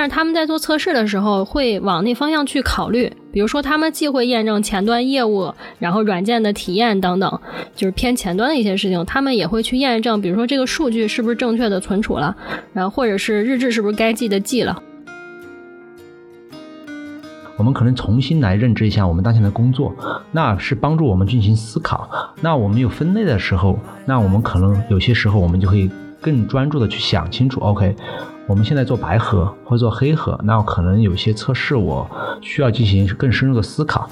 但是他们在做测试的时候会往那方向去考虑，比如说他们既会验证前端业务，然后软件的体验等等，就是偏前端的一些事情，他们也会去验证，比如说这个数据是不是正确的存储了，然后或者是日志是不是该记的记了。我们可能重新来认知一下我们当前的工作，那是帮助我们进行思考。那我们有分类的时候，那我们可能有些时候我们就会更专注的去想清楚。OK，我们现在做白盒或者做黑盒，那可能有些测试我需要进行更深入的思考。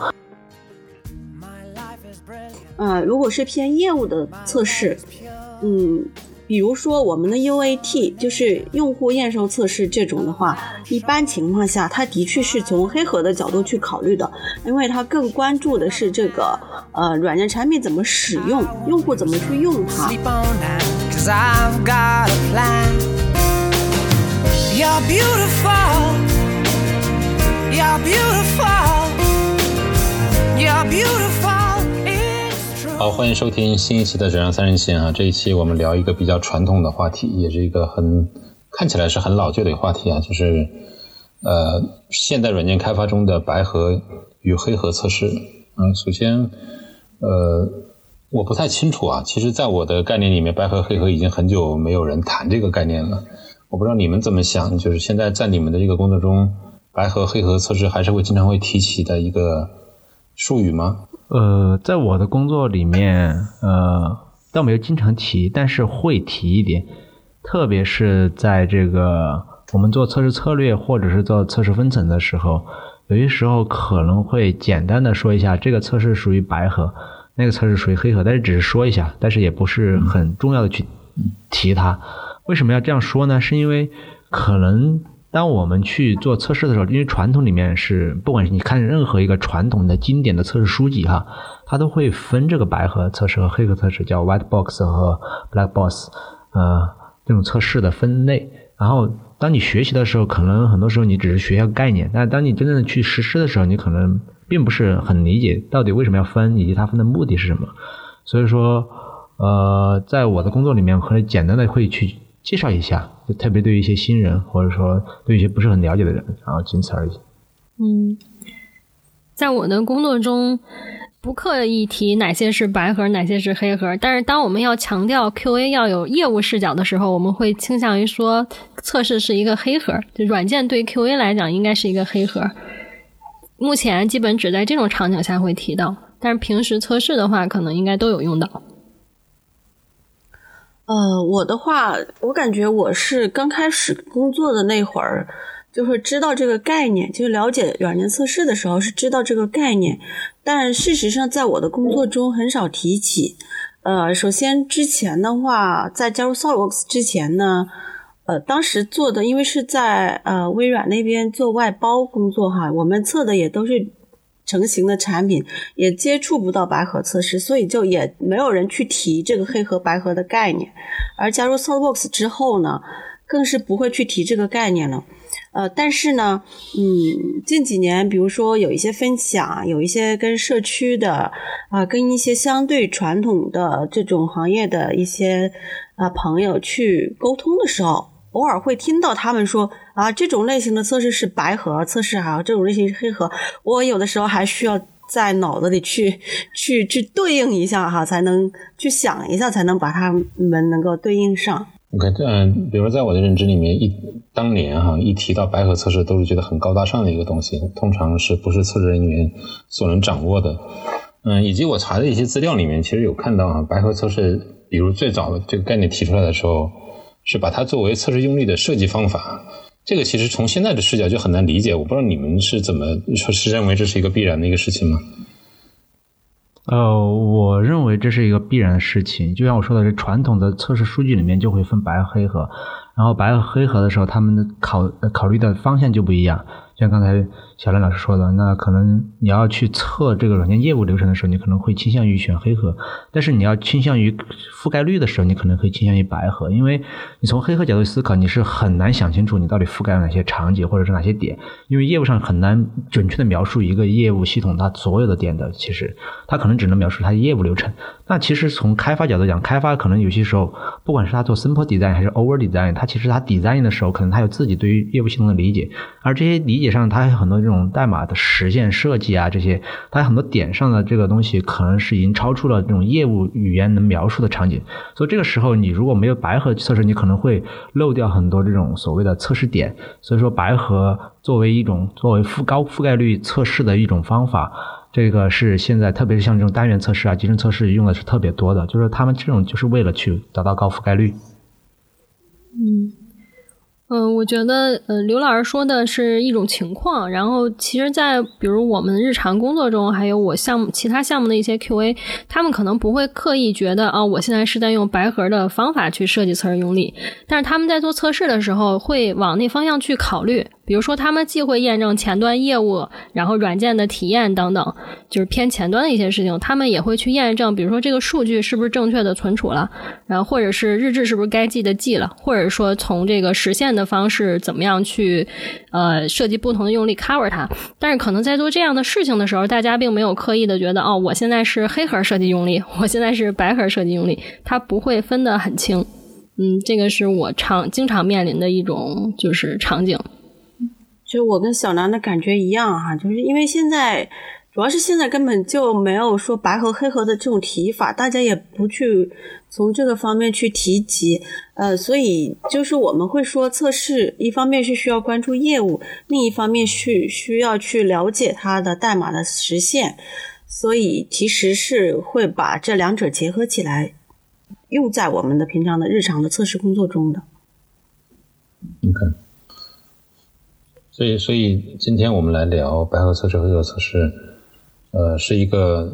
啊，如果是偏业务的测试，嗯。比如说我们的 UAT 就是用户验收测试这种的话，一般情况下，它的确是从黑盒的角度去考虑的，因为它更关注的是这个呃软件产品怎么使用，用户怎么去用它。You're beautiful. You're beautiful. You're beautiful. True. 好，欢迎收听新一期的《质量三人行》啊！这一期我们聊一个比较传统的话题，也是一个很看起来是很老旧的一个话题啊，就是呃，现代软件开发中的白盒与黑盒测试。嗯，首先，呃，我不太清楚啊。其实，在我的概念里面，白盒黑盒已经很久没有人谈这个概念了。我不知道你们怎么想，就是现在在你们的这个工作中，白盒黑盒测试还是会经常会提起的一个术语吗？呃，在我的工作里面，呃，倒没有经常提，但是会提一点，特别是在这个我们做测试策略或者是做测试分层的时候，有些时候可能会简单的说一下这个测试属于白盒，那个测试属于黑盒，但是只是说一下，但是也不是很重要的去提它。为什么要这样说呢？是因为可能。当我们去做测试的时候，因为传统里面是，不管你看任何一个传统的经典的测试书籍哈，它都会分这个白盒测试和黑盒测试，叫 white box 和 black box，呃，这种测试的分类。然后当你学习的时候，可能很多时候你只是学一下概念，但当你真正的去实施的时候，你可能并不是很理解到底为什么要分，以及它分的目的是什么。所以说，呃，在我的工作里面，可能简单的会去。介绍一下，就特别对一些新人，或者说对一些不是很了解的人，然后仅此而已。嗯，在我的工作中，不刻意提哪些是白盒，哪些是黑盒。但是当我们要强调 QA 要有业务视角的时候，我们会倾向于说测试是一个黑盒，就软件对 QA 来讲应该是一个黑盒。目前基本只在这种场景下会提到，但是平时测试的话，可能应该都有用到。呃，我的话，我感觉我是刚开始工作的那会儿，就是知道这个概念，就是了解软件测试的时候是知道这个概念，但事实上在我的工作中很少提起。呃，首先之前的话，在加入 SolidWorks 之前呢，呃，当时做的因为是在呃微软那边做外包工作哈，我们测的也都是。成型的产品也接触不到白盒测试，所以就也没有人去提这个黑盒白盒的概念。而加入 SolidWorks 之后呢，更是不会去提这个概念了。呃，但是呢，嗯，近几年，比如说有一些分享，有一些跟社区的啊，跟一些相对传统的这种行业的一些啊朋友去沟通的时候。偶尔会听到他们说啊，这种类型的测试是白盒测试，还有这种类型是黑盒。我有的时候还需要在脑子里去 去去对应一下哈，才能去想一下，才能把它们能够对应上。OK，嗯，比如说在我的认知里面，一当年哈一提到白盒测试，都是觉得很高大上的一个东西，通常是不是测试人员所能掌握的。嗯，以及我查的一些资料里面，其实有看到啊，白盒测试，比如最早的这个概念提出来的时候。是把它作为测试用例的设计方法，这个其实从现在的视角就很难理解。我不知道你们是怎么说，是认为这是一个必然的一个事情吗？呃，我认为这是一个必然的事情。就像我说的，这传统的测试数据里面就会分白和黑盒，然后白和黑盒的时候，他们的考考虑的方向就不一样。像刚才小兰老师说的，那可能你要去测这个软件业务流程的时候，你可能会倾向于选黑盒；但是你要倾向于覆盖率的时候，你可能会倾向于白盒，因为你从黑盒角度思考，你是很难想清楚你到底覆盖了哪些场景或者是哪些点，因为业务上很难准确的描述一个业务系统它所有的点的，其实它可能只能描述它的业务流程。那其实从开发角度讲，开发可能有些时候，不管是他做 simple design 还是 over design，他其实他 design 的时候，可能他有自己对于业务系统的理解，而这些理解上，他有很多这种代码的实现设计啊，这些，它很多点上的这个东西，可能是已经超出了这种业务语言能描述的场景。所以这个时候，你如果没有白盒测试，你可能会漏掉很多这种所谓的测试点。所以说，白盒作为一种作为覆高覆盖率测试的一种方法。这个是现在，特别是像这种单元测试啊、集成测试用的是特别多的，就是他们这种就是为了去达到高覆盖率。嗯。嗯，我觉得，呃，刘老师说的是一种情况。然后，其实，在比如我们日常工作中，还有我项目其他项目的一些 QA，他们可能不会刻意觉得啊，我现在是在用白盒的方法去设计测试用例，但是他们在做测试的时候，会往那方向去考虑。比如说，他们既会验证前端业务，然后软件的体验等等，就是偏前端的一些事情，他们也会去验证，比如说这个数据是不是正确的存储了，然后或者是日志是不是该记的记了，或者说从这个实现的方式怎么样去呃设计不同的用力 cover 它。但是可能在做这样的事情的时候，大家并没有刻意的觉得哦，我现在是黑盒设计用力，我现在是白盒设计用力，它不会分得很清。嗯，这个是我常经常面临的一种就是场景。就我跟小南的感觉一样哈，就是因为现在主要是现在根本就没有说白盒黑盒的这种提法，大家也不去从这个方面去提及，呃，所以就是我们会说测试，一方面是需要关注业务，另一方面是需要去了解它的代码的实现，所以其实是会把这两者结合起来，用在我们的平常的日常的测试工作中的。OK。所以，所以今天我们来聊白盒测试、黑盒测试，呃，是一个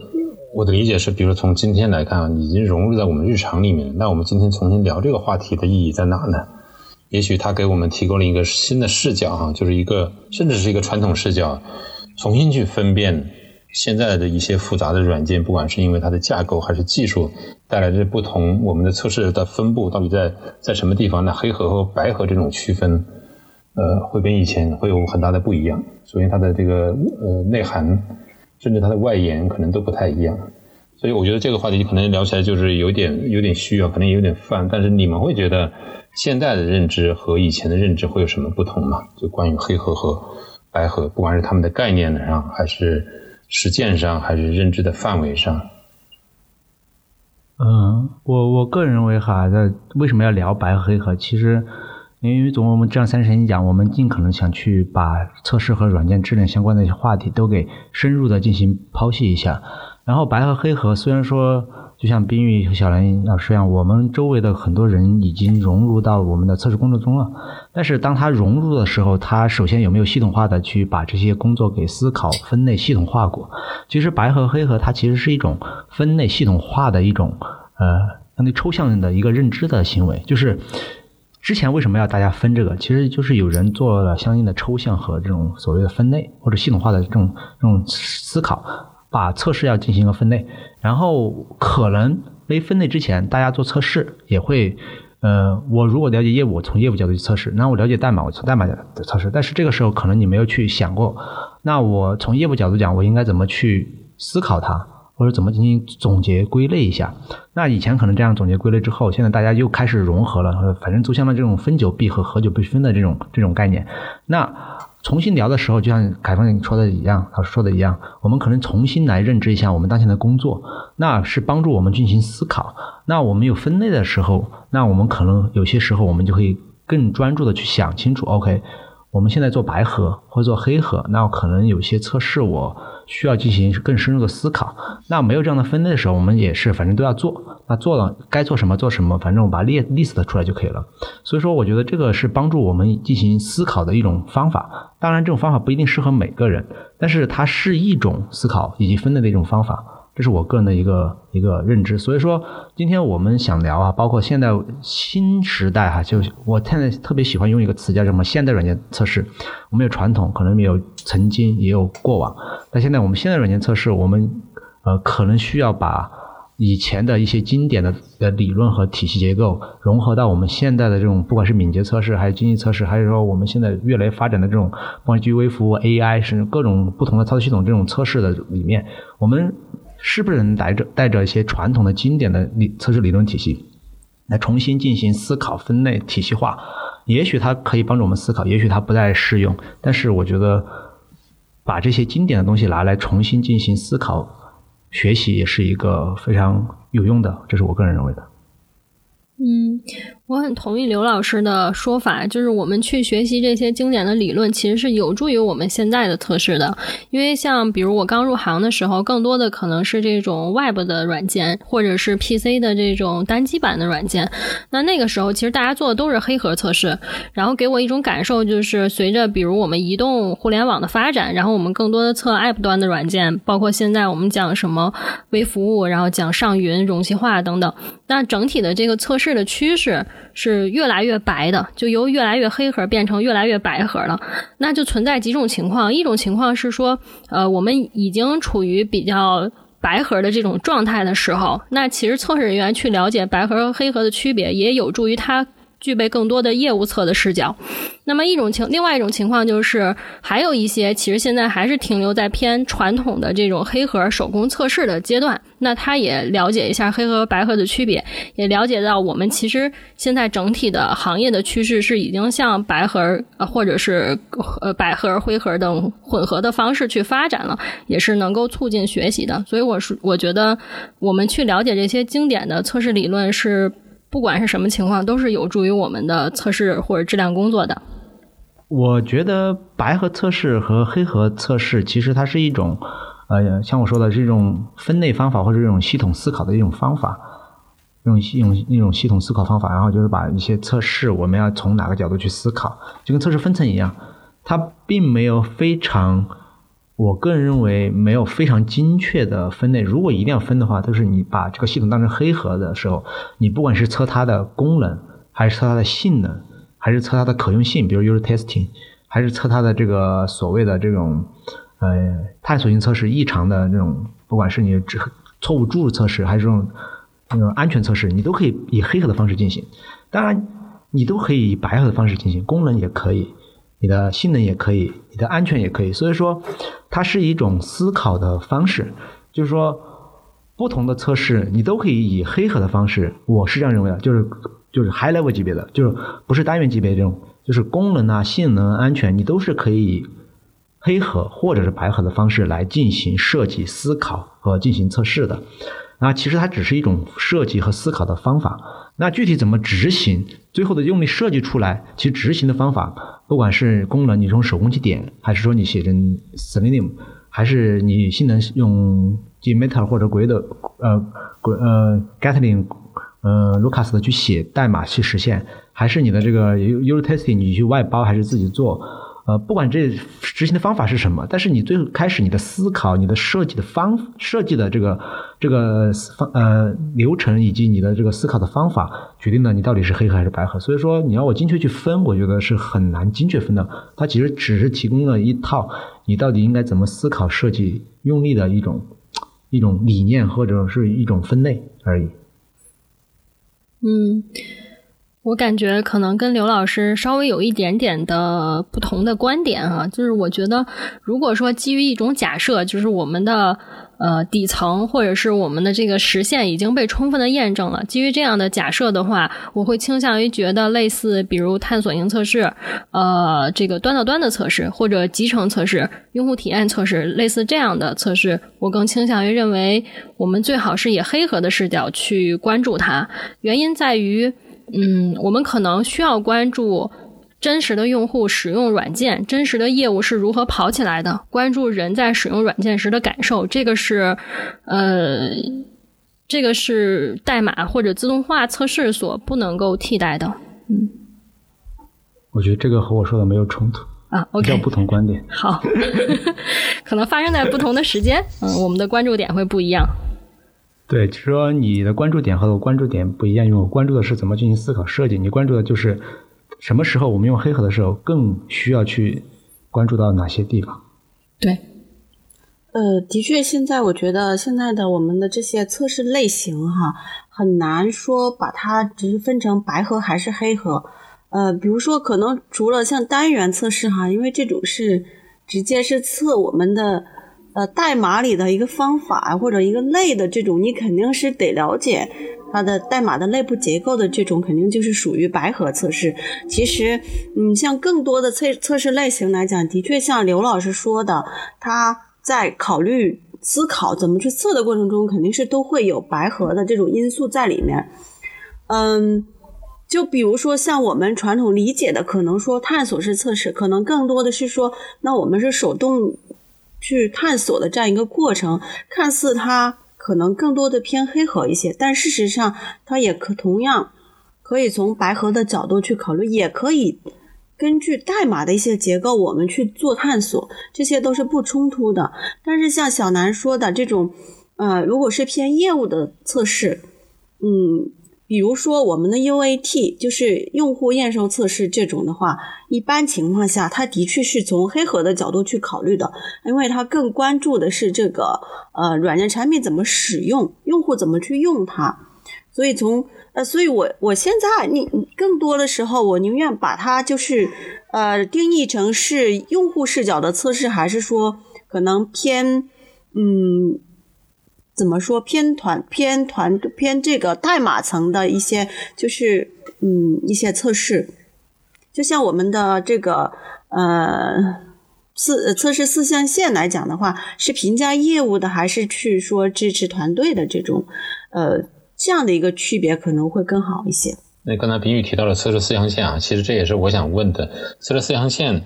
我的理解是，比如从今天来看，已经融入在我们日常里面。那我们今天重新聊这个话题的意义在哪呢？也许它给我们提供了一个新的视角，哈，就是一个甚至是一个传统视角，重新去分辨现在的一些复杂的软件，不管是因为它的架构还是技术带来的不同，我们的测试的分布到底在在什么地方？那黑盒和白盒这种区分。呃，会跟以前会有很大的不一样。首先，它的这个呃内涵，甚至它的外延可能都不太一样。所以，我觉得这个话题可能聊起来就是有点有点虚啊，可能有点泛。但是，你们会觉得现在的认知和以前的认知会有什么不同吗？就关于黑盒和白盒，不管是他们的概念上，还是实践上，还是认知的范围上。嗯，我我个人认为哈，那为什么要聊白和黑盒？其实。因为从我们这样三十天讲，我们尽可能想去把测试和软件质量相关的一些话题都给深入的进行剖析一下。然后白和黑盒虽然说，就像冰玉和小兰老师一样，我们周围的很多人已经融入到我们的测试工作中了，但是当他融入的时候，他首先有没有系统化的去把这些工作给思考、分类、系统化过？其实白和黑盒它其实是一种分类系统化的一种呃相对抽象的一个认知的行为，就是。之前为什么要大家分这个？其实就是有人做了相应的抽象和这种所谓的分类或者系统化的这种这种思考，把测试要进行一个分类。然后可能没分类之前，大家做测试也会，呃，我如果了解业务，我从业务角度去测试；那我了解代码，我从代码角的测试。但是这个时候可能你没有去想过，那我从业务角度讲，我应该怎么去思考它？或者怎么进行总结归类一下？那以前可能这样总结归类之后，现在大家又开始融合了，反正就像这种分久必合、合久必分的这种这种概念。那重新聊的时候，就像凯峰说的一样，老师说的一样，我们可能重新来认知一下我们当前的工作，那是帮助我们进行思考。那我们有分类的时候，那我们可能有些时候我们就可以更专注的去想清楚。OK，我们现在做白盒或者做黑盒，那可能有些测试我。需要进行更深入的思考。那没有这样的分类的时候，我们也是反正都要做。那做了该做什么做什么，反正我把列 list 出来就可以了。所以说，我觉得这个是帮助我们进行思考的一种方法。当然，这种方法不一定适合每个人，但是它是一种思考以及分类的一种方法。这是我个人的一个一个认知。所以说，今天我们想聊啊，包括现在新时代哈，就我现在特别喜欢用一个词叫什么？现代软件测试。我们有传统，可能有曾经，也有过往。但现在我们现在软件测试，我们呃可能需要把以前的一些经典的的理论和体系结构融合到我们现在的这种，不管是敏捷测试，还是经济测试，还是说我们现在越来越发展的这种，不管基于微服务、AI，甚至各种不同的操作系统这种测试的里面，我们。是不是能带着带着一些传统的经典的理测试理论体系，来重新进行思考、分类、体系化？也许它可以帮助我们思考，也许它不再适用。但是我觉得，把这些经典的东西拿来重新进行思考、学习，也是一个非常有用的。这是我个人认为的。嗯。我很同意刘老师的说法，就是我们去学习这些经典的理论，其实是有助于我们现在的测试的。因为像比如我刚入行的时候，更多的可能是这种 Web 的软件，或者是 PC 的这种单机版的软件。那那个时候，其实大家做的都是黑盒测试，然后给我一种感受，就是随着比如我们移动互联网的发展，然后我们更多的测 App 端的软件，包括现在我们讲什么微服务，然后讲上云、容器化等等。那整体的这个测试的趋势。是越来越白的，就由越来越黑盒变成越来越白盒了。那就存在几种情况，一种情况是说，呃，我们已经处于比较白盒的这种状态的时候，那其实测试人员去了解白盒和黑盒的区别，也有助于他。具备更多的业务侧的视角，那么一种情，另外一种情况就是，还有一些其实现在还是停留在偏传统的这种黑盒手工测试的阶段，那他也了解一下黑盒和白盒的区别，也了解到我们其实现在整体的行业的趋势是已经向白盒呃或者是呃白盒灰盒等混合的方式去发展了，也是能够促进学习的。所以我是我觉得我们去了解这些经典的测试理论是。不管是什么情况，都是有助于我们的测试 或者质量工作的。我觉得白盒测试和黑盒测试其实它是一种，呃，像我说的是一种分类方法或者一种系统思考的一种方法，一种一种一种系统思考方法。然后就是把一些测试我们要从哪个角度去思考，就跟测试分层一样，它并没有非常。我个人认为没有非常精确的分类。如果一定要分的话，就是你把这个系统当成黑盒的时候，你不管是测它的功能，还是测它的性能，还是测它的可用性，比如 user testing，还是测它的这个所谓的这种呃探索性测试、异常的这种，不管是你错误注入测试，还是这种那种安全测试，你都可以以黑盒的方式进行。当然，你都可以以白盒的方式进行，功能也可以。你的性能也可以，你的安全也可以，所以说它是一种思考的方式，就是说不同的测试你都可以以黑盒的方式，我是这样认为的，就是就是 high level 级别的，就是不是单元级别这种，就是功能啊、性能、安全，你都是可以以黑盒或者是白盒的方式来进行设计、思考和进行测试的。那其实它只是一种设计和思考的方法，那具体怎么执行，最后的用力设计出来，其实执行的方法。不管是功能，你从手工去点，还是说你写成 Selenium，还是你性能用 Gmeter 或者 Grid 呃 g 呃 Gatling 呃 Lucas 的去写代码去实现，还是你的这个 User Testing 你去外包还是自己做？呃，不管这执行的方法是什么，但是你最开始你的思考、你的设计的方设计的这个这个方呃流程以及你的这个思考的方法，决定了你到底是黑盒还是白盒。所以说，你要我精确去分，我觉得是很难精确分的。它其实只是提供了一套你到底应该怎么思考、设计、用力的一种一种理念或者是一种分类而已。嗯。我感觉可能跟刘老师稍微有一点点的不同的观点哈，就是我觉得如果说基于一种假设，就是我们的呃底层或者是我们的这个实现已经被充分的验证了，基于这样的假设的话，我会倾向于觉得类似比如探索型测试，呃这个端到端的测试或者集成测试、用户体验测试，类似这样的测试，我更倾向于认为我们最好是以黑盒的视角去关注它，原因在于。嗯，我们可能需要关注真实的用户使用软件，真实的业务是如何跑起来的，关注人在使用软件时的感受，这个是呃，这个是代码或者自动化测试所不能够替代的。嗯，我觉得这个和我说的没有冲突啊，OK，不同观点。好，可能发生在不同的时间，嗯，我们的关注点会不一样。对，就说你的关注点和我关注点不一样，因为我关注的是怎么进行思考设计，你关注的就是什么时候我们用黑盒的时候更需要去关注到哪些地方。对，呃，的确，现在我觉得现在的我们的这些测试类型哈，很难说把它只是分成白盒还是黑盒。呃，比如说，可能除了像单元测试哈，因为这种是直接是测我们的呃代码里的一个方法或者一个类的这种，你肯定是得了解它的代码的内部结构的这种，肯定就是属于白盒测试。其实，嗯，像更多的测测试类型来讲，的确像刘老师说的，他在考虑思考怎么去测的过程中，肯定是都会有白盒的这种因素在里面。嗯。就比如说，像我们传统理解的，可能说探索式测试，可能更多的是说，那我们是手动去探索的这样一个过程，看似它可能更多的偏黑盒一些，但事实上它也可同样可以从白盒的角度去考虑，也可以根据代码的一些结构，我们去做探索，这些都是不冲突的。但是像小南说的这种，呃，如果是偏业务的测试，嗯。比如说，我们的 UAT 就是用户验收测试这种的话，一般情况下，它的确是从黑盒的角度去考虑的，因为它更关注的是这个呃软件产品怎么使用，用户怎么去用它。所以从呃，所以我我现在你更多的时候，我宁愿把它就是呃定义成是用户视角的测试，还是说可能偏嗯。怎么说偏团偏团偏这个代码层的一些就是嗯一些测试，就像我们的这个呃四测试四象限来讲的话，是评价业务的还是去说支持团队的这种呃这样的一个区别可能会更好一些。那刚才冰雨提到了测试四象限啊，其实这也是我想问的，测试四象限。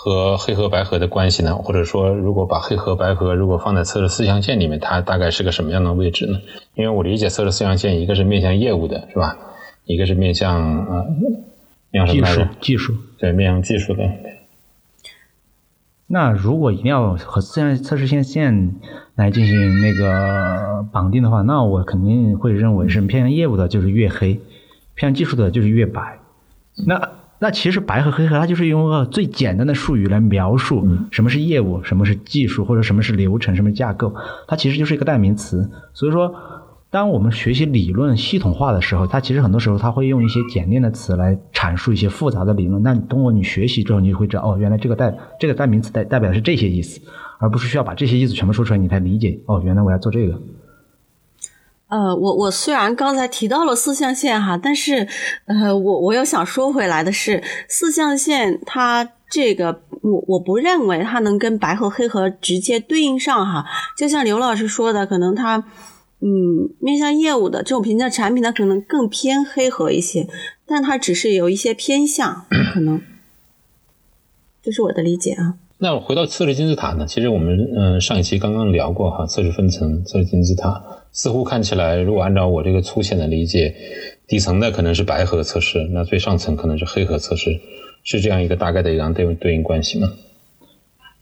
和黑盒白盒的关系呢？或者说，如果把黑盒白盒如果放在测试四象限里面，它大概是个什么样的位置呢？因为我理解测试四象限，一个是面向业务的，是吧？一个是面向呃，面向什么技术技术对，面向技术的。那如果一定要和四象测试线线来进行那个绑定的话，那我肯定会认为是偏向业务的就是越黑，偏向技术的就是越白。那那其实白和黑盒，它就是用个最简单的术语来描述什么是业务，什么是技术，或者什么是流程，什么是架构，它其实就是一个代名词。所以说，当我们学习理论系统化的时候，它其实很多时候它会用一些简练的词来阐述一些复杂的理论。那你通过你学习之后，你就会知道，哦，原来这个代这个代名词代代表的是这些意思，而不是需要把这些意思全部说出来你才理解。哦，原来我要做这个。呃，我我虽然刚才提到了四象限哈，但是呃，我我又想说回来的是，四象限它这个我我不认为它能跟白和黑盒直接对应上哈。就像刘老师说的，可能它嗯面向业务的这种评价产品，它可能更偏黑盒一些，但它只是有一些偏向，可能这是我的理解啊。那回到测试金字塔呢？其实我们嗯上一期刚刚聊过哈，测试分层、测试金字塔，似乎看起来，如果按照我这个粗浅的理解，底层的可能是白盒测试，那最上层可能是黑盒测试，是这样一个大概的一个对对应关系吗？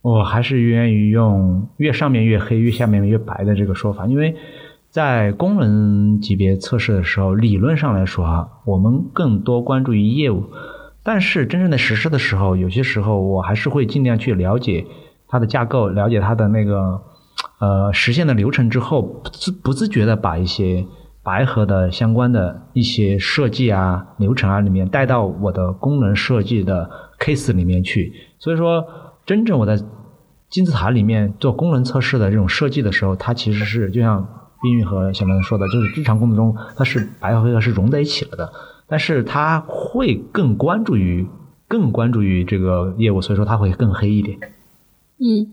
我还是愿意用越上面越黑，越下面越白的这个说法，因为在功能级别测试的时候，理论上来说啊，我们更多关注于业务。但是真正的实施的时候，有些时候我还是会尽量去了解它的架构，了解它的那个呃实现的流程之后，不自不自觉的把一些白盒的相关的一些设计啊、流程啊里面带到我的功能设计的 case 里面去。所以说，真正我在金字塔里面做功能测试的这种设计的时候，它其实是就像冰玉和小明说的，就是日常工作中它是白和黑盒是融在一起了的。但是他会更关注于更关注于这个业务，所以说他会更黑一点。嗯，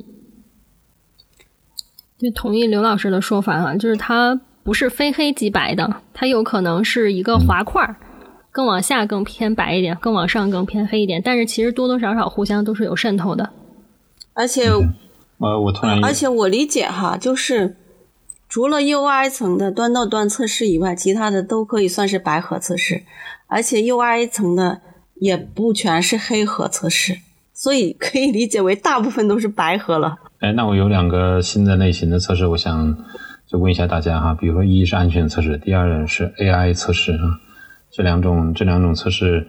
就同意刘老师的说法啊，就是它不是非黑即白的，它有可能是一个滑块，更往下更偏白一点，更往上更偏黑一点。但是其实多多少少互相都是有渗透的。而且，呃，我突然，而且我理解哈，就是。除了 UI 层的端到端测试以外，其他的都可以算是白盒测试，而且 UI 层的也不全是黑盒测试，所以可以理解为大部分都是白盒了。哎，那我有两个新的类型的测试，我想就问一下大家哈，比如说一是安全测试，第二是 AI 测试啊，这两种这两种测试，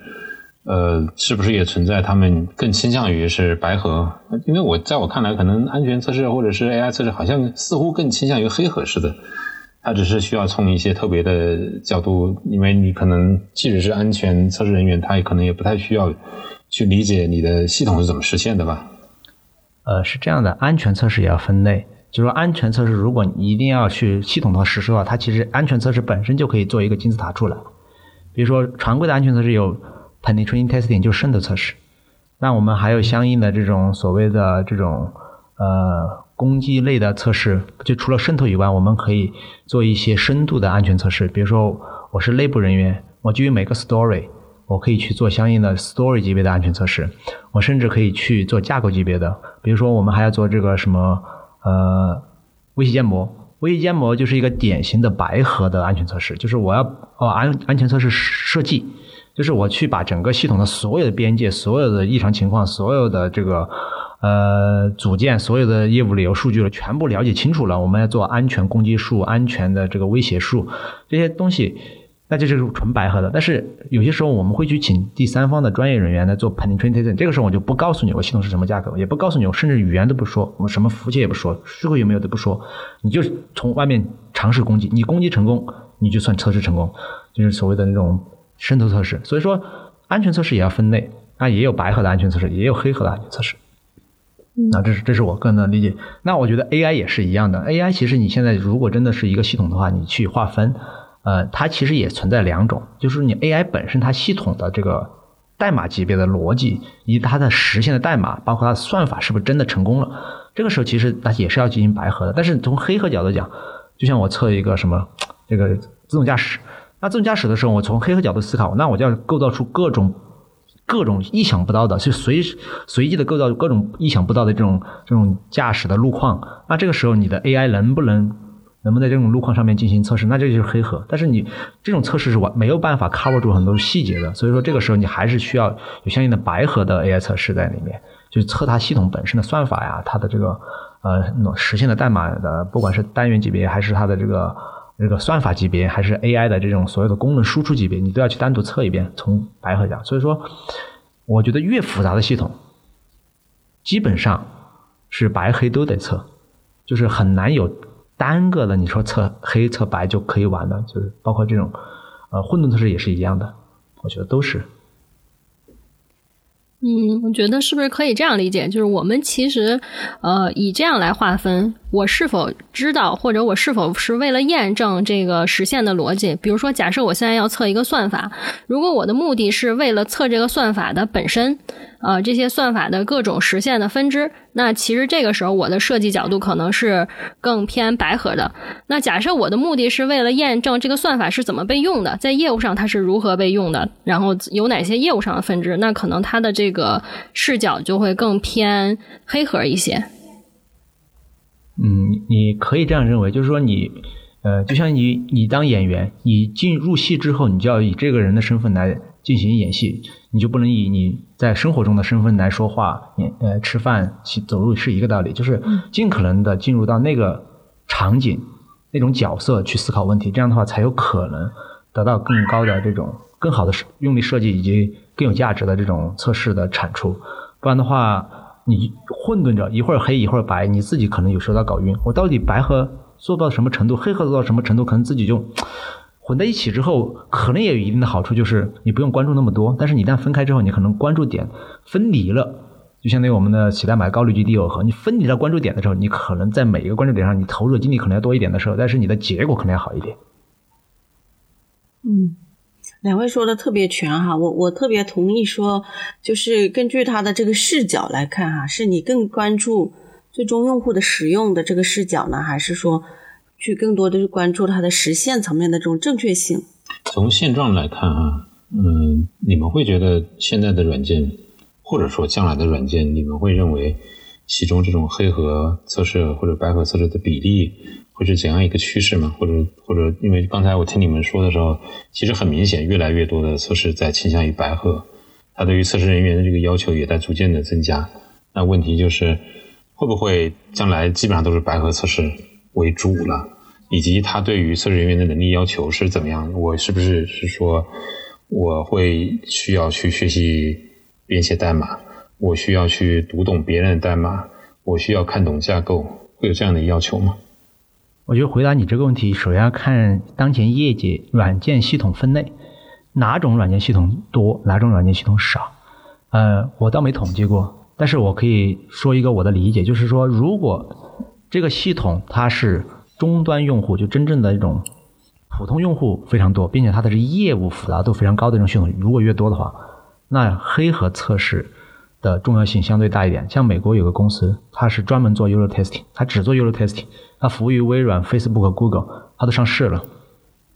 呃，是不是也存在他们更倾向于是白盒？因为我在我看来，可能安全测试或者是 AI 测试，好像似乎更倾向于黑盒似的。它只是需要从一些特别的角度，因为你可能即使是安全测试人员，他也可能也不太需要去理解你的系统是怎么实现的吧？呃，是这样的，安全测试也要分类。就是说，安全测试如果你一定要去系统的实施的话，它其实安全测试本身就可以做一个金字塔出来。比如说，常规的安全测试有 penetration testing，就是渗透测试。那我们还有相应的这种所谓的这种呃。攻击类的测试，就除了渗透以外，我们可以做一些深度的安全测试。比如说，我是内部人员，我基于每个 story，我可以去做相应的 story 级别的安全测试。我甚至可以去做架构级别的。比如说，我们还要做这个什么呃威胁建模。威胁建模就是一个典型的白盒的安全测试，就是我要哦安安全测试设计，就是我去把整个系统的所有的边界、所有的异常情况、所有的这个。呃，组件所有的业务理由数据了，全部了解清楚了。我们要做安全攻击数、安全的这个威胁数这些东西，那就是纯白盒的。但是有些时候我们会去请第三方的专业人员来做 penetration，这个时候我就不告诉你我系统是什么架构，也不告诉你，我甚至语言都不说，我什么服务器也不说，数据有没有都不说，你就从外面尝试攻击，你攻击成功，你就算测试成功，就是所谓的那种渗透测试。所以说，安全测试也要分类，那也有白盒的安全测试，也有黑盒的安全测试。那这是这是我个人的理解。那我觉得 AI 也是一样的。AI 其实你现在如果真的是一个系统的话，你去划分，呃，它其实也存在两种，就是你 AI 本身它系统的这个代码级别的逻辑，以及它的实现的代码，包括它的算法是不是真的成功了，这个时候其实它也是要进行白盒的。但是从黑盒角度讲，就像我测一个什么这个自动驾驶，那自动驾驶的时候，我从黑盒角度思考，那我就要构造出各种。各种意想不到的，就随随机的构造各种意想不到的这种这种驾驶的路况。那这个时候，你的 AI 能不能能不能在这种路况上面进行测试？那这就是黑盒。但是你这种测试是完没有办法 cover 住很多细节的。所以说，这个时候你还是需要有相应的白盒的 AI 测试在里面，就是测它系统本身的算法呀，它的这个呃实现的代码的，不管是单元级别还是它的这个。这个算法级别还是 AI 的这种所有的功能输出级别，你都要去单独测一遍。从白和讲，所以说，我觉得越复杂的系统，基本上是白黑都得测，就是很难有单个的你说测黑测白就可以完的，就是包括这种呃混沌测试也是一样的，我觉得都是。嗯，我觉得是不是可以这样理解？就是我们其实，呃，以这样来划分，我是否知道，或者我是否是为了验证这个实现的逻辑？比如说，假设我现在要测一个算法，如果我的目的是为了测这个算法的本身。呃，这些算法的各种实现的分支，那其实这个时候我的设计角度可能是更偏白盒的。那假设我的目的是为了验证这个算法是怎么被用的，在业务上它是如何被用的，然后有哪些业务上的分支，那可能它的这个视角就会更偏黑盒一些。嗯，你可以这样认为，就是说你，呃，就像你你当演员，你进入戏之后，你就要以这个人的身份来。进行演戏，你就不能以你在生活中的身份来说话，你呃吃饭、走路是一个道理，就是尽可能的进入到那个场景、那种角色去思考问题，这样的话才有可能得到更高的这种、更好的用力设计以及更有价值的这种测试的产出。不然的话，你混沌着一会儿黑一会儿白，你自己可能有时候要搞晕。我到底白和做到什么程度，黑和做到什么程度，可能自己就。混在一起之后，可能也有一定的好处，就是你不用关注那么多。但是你一旦分开之后，你可能关注点分离了，就相当于我们的洗代码高滤积低耦合。你分离了关注点的时候，你可能在每一个关注点上，你投入的精力可能要多一点的时候，但是你的结果可能要好一点。嗯，两位说的特别全哈，我我特别同意说，就是根据他的这个视角来看哈，是你更关注最终用户的使用的这个视角呢，还是说？去更多的去关注它的实现层面的这种正确性。从现状来看啊，嗯，你们会觉得现在的软件，或者说将来的软件，你们会认为其中这种黑盒测试或者白盒测试的比例会是怎样一个趋势吗？或者或者，因为刚才我听你们说的时候，其实很明显，越来越多的测试在倾向于白盒，它对于测试人员的这个要求也在逐渐的增加。那问题就是，会不会将来基本上都是白盒测试为主了？以及他对于测试人员的能力要求是怎么样？我是不是是说我会需要去学习编写代码？我需要去读懂别人的代码？我需要看懂架构？会有这样的要求吗？我觉得回答你这个问题，首先要看当前业界软件系统分类，哪种软件系统多，哪种软件系统少。呃，我倒没统计过，但是我可以说一个我的理解，就是说，如果这个系统它是终端用户，就真正的一种普通用户非常多，并且它的这业务复杂度非常高的这种系统，如果越多的话，那黑盒测试的重要性相对大一点。像美国有个公司，它是专门做 user testing，它只做 user testing，它服务于微软、Facebook、Google，它都上市了。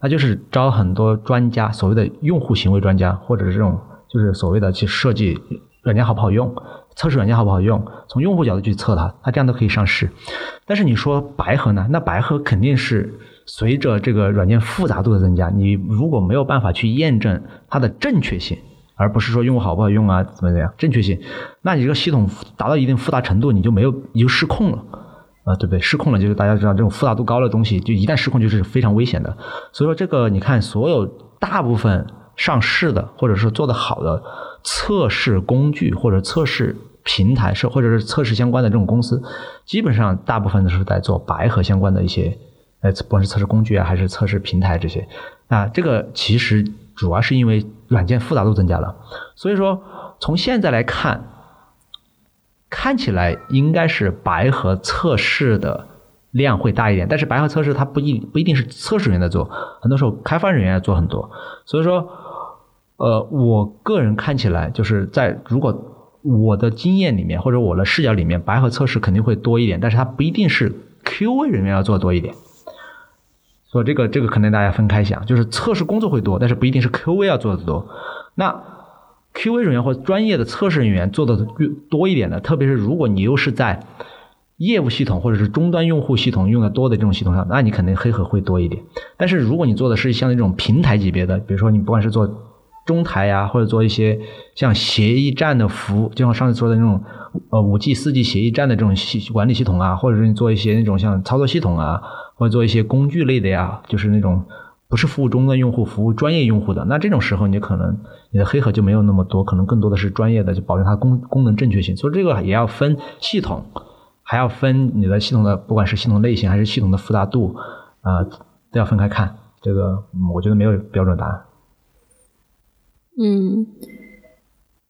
它就是招很多专家，所谓的用户行为专家，或者是这种就是所谓的去设计软件好不好用，测试软件好不好用，从用户角度去测它，它这样都可以上市。但是你说白盒呢？那白盒肯定是随着这个软件复杂度的增加，你如果没有办法去验证它的正确性，而不是说用户好不好用啊，怎么怎么样，正确性，那你这个系统达到一定复杂程度，你就没有，你就失控了。啊，对不对？失控了，就是大家知道这种复杂度高的东西，就一旦失控就是非常危险的。所以说，这个你看，所有大部分上市的或者是做的好的测试工具或者测试平台是或者是测试相关的这种公司，基本上大部分都是在做白盒相关的一些，呃，不管是测试工具啊，还是测试平台这些。啊，这个其实主要是因为软件复杂度增加了。所以说，从现在来看。看起来应该是白盒测试的量会大一点，但是白盒测试它不一不一定是测试人员在做，很多时候开发人员要做很多。所以说，呃，我个人看起来就是在如果我的经验里面或者我的视角里面，白盒测试肯定会多一点，但是它不一定是 QA 人员要做多一点。所以这个这个可能大家分开想，就是测试工作会多，但是不一定是 QA 要做的多。那 QA 人员或专业的测试人员做的越多一点的，特别是如果你又是在业务系统或者是终端用户系统用的多的这种系统上，那你肯定黑盒会多一点。但是如果你做的是像那种平台级别的，比如说你不管是做中台呀，或者做一些像协议站的服务，就像上次说的那种呃五 G、四 G 协议站的这种系管理系统啊，或者是你做一些那种像操作系统啊，或者做一些工具类的呀，就是那种。不是服务终端用户，服务专业用户的，那这种时候你可能你的黑盒就没有那么多，可能更多的是专业的，就保证它功功能正确性。所以这个也要分系统，还要分你的系统的，不管是系统类型还是系统的复杂度，啊，都要分开看。这个我觉得没有标准答案。嗯，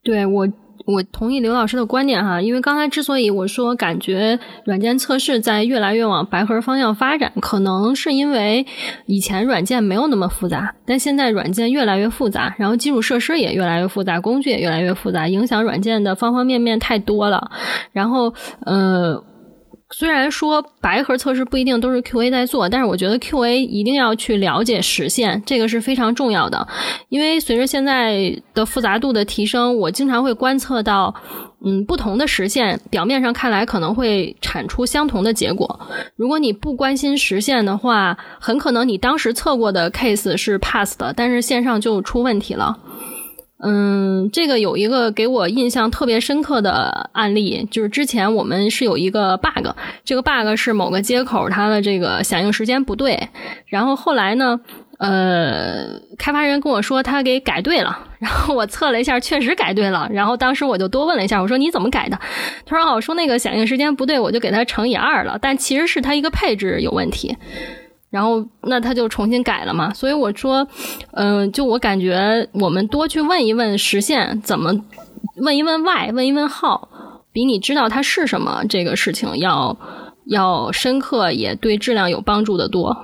对我。我同意刘老师的观点哈，因为刚才之所以我说感觉软件测试在越来越往白盒方向发展，可能是因为以前软件没有那么复杂，但现在软件越来越复杂，然后基础设施也越来越复杂，工具也越来越复杂，影响软件的方方面面太多了，然后呃。虽然说白盒测试不一定都是 QA 在做，但是我觉得 QA 一定要去了解实现，这个是非常重要的。因为随着现在的复杂度的提升，我经常会观测到，嗯，不同的实现表面上看来可能会产出相同的结果。如果你不关心实现的话，很可能你当时测过的 case 是 pass 的，但是线上就出问题了。嗯，这个有一个给我印象特别深刻的案例，就是之前我们是有一个 bug，这个 bug 是某个接口它的这个响应时间不对，然后后来呢，呃，开发人跟我说他给改对了，然后我测了一下，确实改对了，然后当时我就多问了一下，我说你怎么改的？他说哦，我说那个响应时间不对，我就给他乘以二了，但其实是他一个配置有问题。然后，那他就重新改了嘛。所以我说，嗯，就我感觉，我们多去问一问实现怎么，问一问 why，问一问 how，比你知道它是什么这个事情要要深刻，也对质量有帮助的多。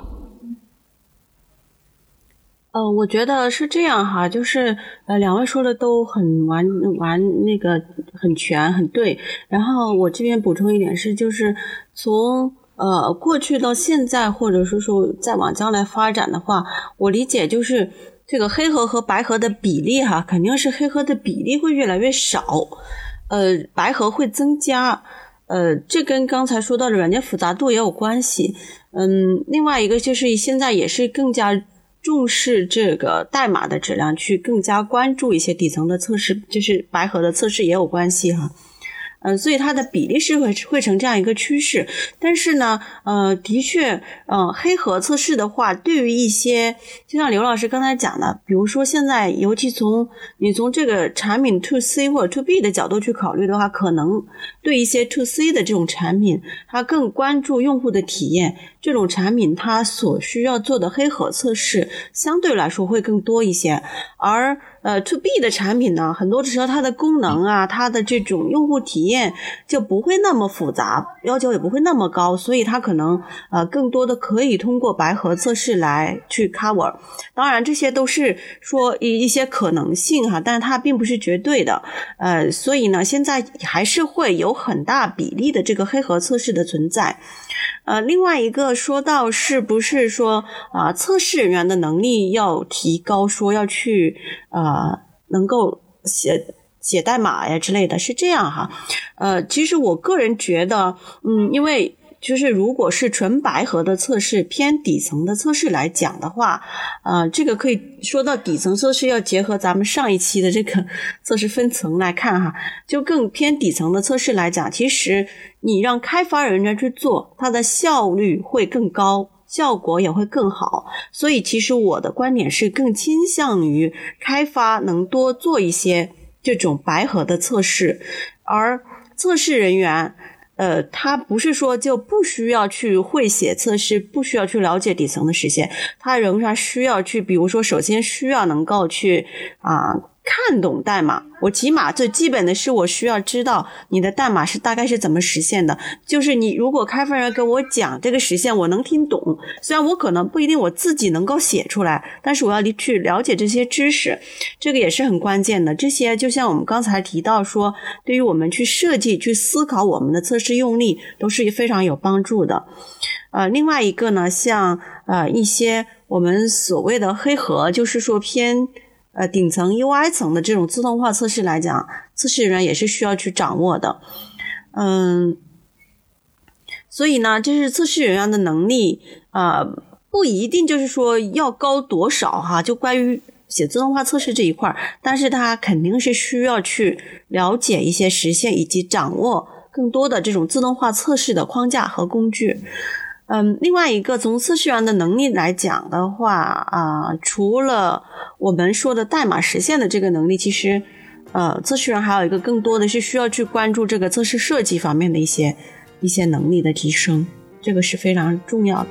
呃，我觉得是这样哈，就是呃，两位说的都很完完那个很全很对。然后我这边补充一点是，就是从。呃，过去到现在，或者是说再往将来发展的话，我理解就是这个黑盒和白盒的比例哈，肯定是黑盒的比例会越来越少，呃，白盒会增加，呃，这跟刚才说到的软件复杂度也有关系。嗯，另外一个就是现在也是更加重视这个代码的质量，去更加关注一些底层的测试，就是白盒的测试也有关系哈。嗯，所以它的比例是会会成这样一个趋势。但是呢，呃，的确，呃，黑盒测试的话，对于一些，就像刘老师刚才讲的，比如说现在，尤其从你从这个产品 to C 或者 to B 的角度去考虑的话，可能对一些 to C 的这种产品，它更关注用户的体验，这种产品它所需要做的黑盒测试相对来说会更多一些，而。呃，to B 的产品呢，很多时候它的功能啊，它的这种用户体验就不会那么复杂，要求也不会那么高，所以它可能呃更多的可以通过白盒测试来去 cover。当然，这些都是说一一些可能性哈，但是它并不是绝对的。呃，所以呢，现在还是会有很大比例的这个黑盒测试的存在。呃，另外一个说到是不是说啊，测试人员的能力要提高，说要去啊，啊能够写写代码呀之类的，是这样哈。呃，其实我个人觉得，嗯，因为。就是如果是纯白盒的测试，偏底层的测试来讲的话，呃，这个可以说到底层测试要结合咱们上一期的这个测试分层来看哈，就更偏底层的测试来讲，其实你让开发人员去做，它的效率会更高，效果也会更好。所以其实我的观点是更倾向于开发能多做一些这种白盒的测试，而测试人员。呃，他不是说就不需要去会写测试，不需要去了解底层的实现，他仍然需要去，比如说，首先需要能够去啊。看懂代码，我起码最基本的是我需要知道你的代码是大概是怎么实现的。就是你如果开发人跟我讲这个实现，我能听懂。虽然我可能不一定我自己能够写出来，但是我要去了解这些知识，这个也是很关键的。这些就像我们刚才提到说，对于我们去设计、去思考我们的测试用例，都是非常有帮助的。呃，另外一个呢，像呃一些我们所谓的黑盒，就是说偏。呃，顶层 UI 层的这种自动化测试来讲，测试人员也是需要去掌握的。嗯，所以呢，这是测试人员的能力啊，不一定就是说要高多少哈。就关于写自动化测试这一块儿，但是他肯定是需要去了解一些实现以及掌握更多的这种自动化测试的框架和工具。嗯，另外一个从测试员的能力来讲的话啊，除了我们说的代码实现的这个能力，其实呃，测试员还有一个更多的是需要去关注这个测试设计方面的一些一些能力的提升，这个是非常重要的。